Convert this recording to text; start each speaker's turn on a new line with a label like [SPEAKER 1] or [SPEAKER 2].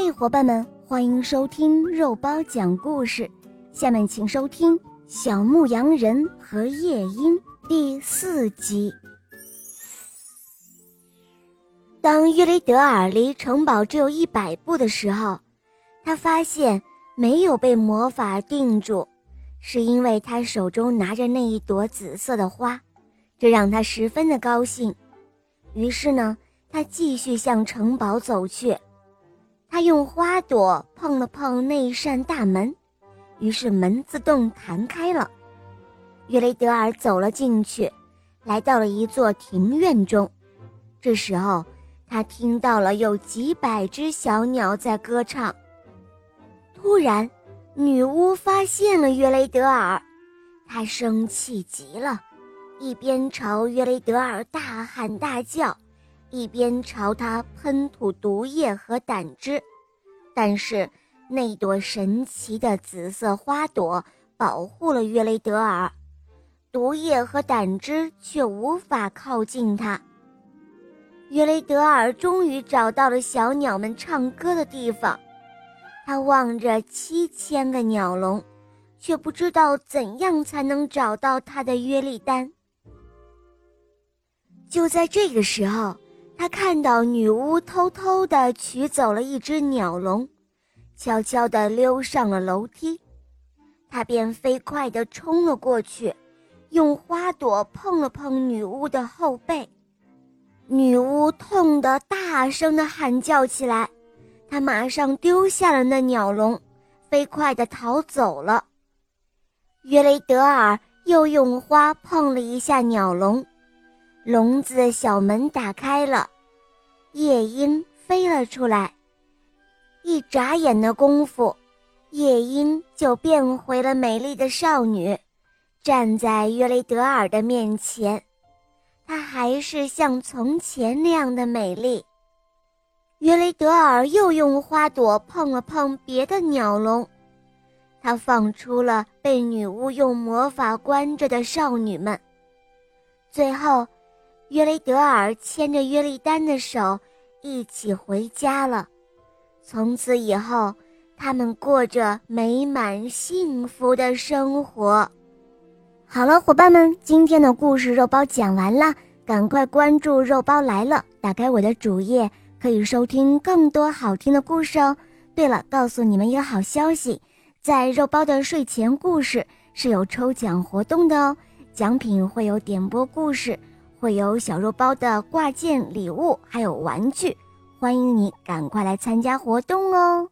[SPEAKER 1] 嘿，伙伴们，欢迎收听肉包讲故事。下面请收听《小牧羊人和夜莺》第四集。当约雷德尔离城堡只有一百步的时候，他发现没有被魔法定住，是因为他手中拿着那一朵紫色的花，这让他十分的高兴。于是呢，他继续向城堡走去。他用花朵碰了碰那扇大门，于是门自动弹开了。约雷德尔走了进去，来到了一座庭院中。这时候，他听到了有几百只小鸟在歌唱。突然，女巫发现了约雷德尔，她生气极了，一边朝约雷德尔大喊大叫。一边朝他喷吐毒液和胆汁，但是那朵神奇的紫色花朵保护了约雷德尔，毒液和胆汁却无法靠近他。约雷德尔终于找到了小鸟们唱歌的地方，他望着七千个鸟笼，却不知道怎样才能找到他的约利丹。就在这个时候。他看到女巫偷偷地取走了一只鸟笼，悄悄地溜上了楼梯，他便飞快地冲了过去，用花朵碰了碰女巫的后背，女巫痛得大声地喊叫起来，她马上丢下了那鸟笼，飞快地逃走了。约雷德尔又用花碰了一下鸟笼。笼子小门打开了，夜莺飞了出来。一眨眼的功夫，夜莺就变回了美丽的少女，站在约雷德尔的面前。她还是像从前那样的美丽。约雷德尔又用花朵碰了碰别的鸟笼，他放出了被女巫用魔法关着的少女们。最后。约雷德尔牵着约丽丹的手，一起回家了。从此以后，他们过着美满幸福的生活。好了，伙伴们，今天的故事肉包讲完了，赶快关注“肉包来了”，打开我的主页，可以收听更多好听的故事哦。对了，告诉你们一个好消息，在肉包的睡前故事是有抽奖活动的哦，奖品会有点播故事。会有小肉包的挂件礼物，还有玩具，欢迎你赶快来参加活动哦！